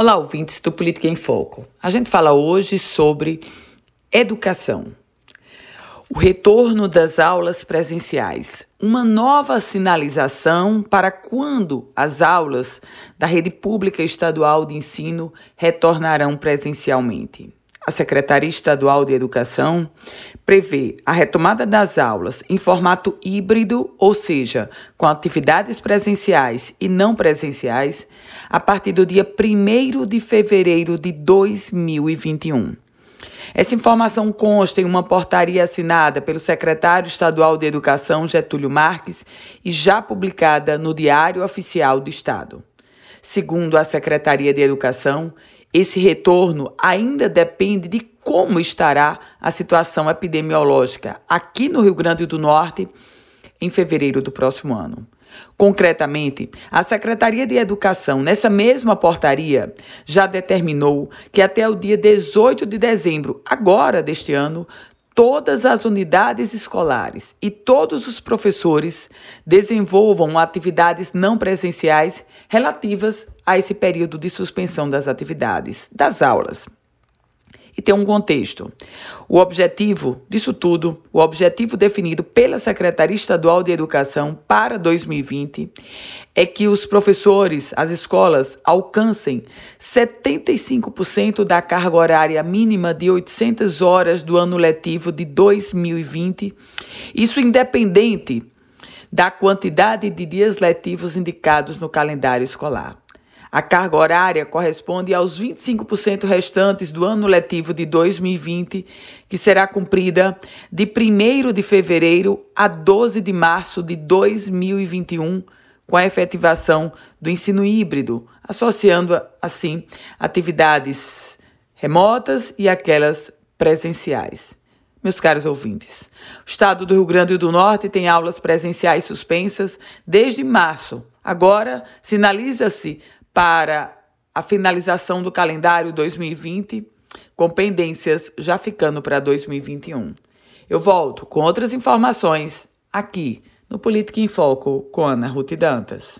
Olá, ouvintes do Política em Foco. A gente fala hoje sobre educação. O retorno das aulas presenciais. Uma nova sinalização para quando as aulas da rede pública estadual de ensino retornarão presencialmente. A Secretaria Estadual de Educação prevê a retomada das aulas em formato híbrido, ou seja, com atividades presenciais e não presenciais, a partir do dia 1 de fevereiro de 2021. Essa informação consta em uma portaria assinada pelo secretário estadual de Educação, Getúlio Marques, e já publicada no Diário Oficial do Estado. Segundo a Secretaria de Educação, esse retorno ainda depende de como estará a situação epidemiológica aqui no Rio Grande do Norte em fevereiro do próximo ano. Concretamente, a Secretaria de Educação, nessa mesma portaria, já determinou que até o dia 18 de dezembro, agora deste ano, todas as unidades escolares e todos os professores desenvolvam atividades não presenciais relativas a esse período de suspensão das atividades, das aulas tem um contexto. O objetivo disso tudo, o objetivo definido pela Secretaria Estadual de Educação para 2020 é que os professores, as escolas alcancem 75% da carga horária mínima de 800 horas do ano letivo de 2020, isso independente da quantidade de dias letivos indicados no calendário escolar. A carga horária corresponde aos 25% restantes do ano letivo de 2020, que será cumprida de 1 de fevereiro a 12 de março de 2021, com a efetivação do ensino híbrido, associando assim atividades remotas e aquelas presenciais. Meus caros ouvintes, o estado do Rio Grande do Norte tem aulas presenciais suspensas desde março. Agora, sinaliza-se para a finalização do calendário 2020, com pendências já ficando para 2021. Eu volto com outras informações aqui no Política em Foco com Ana Ruth Dantas.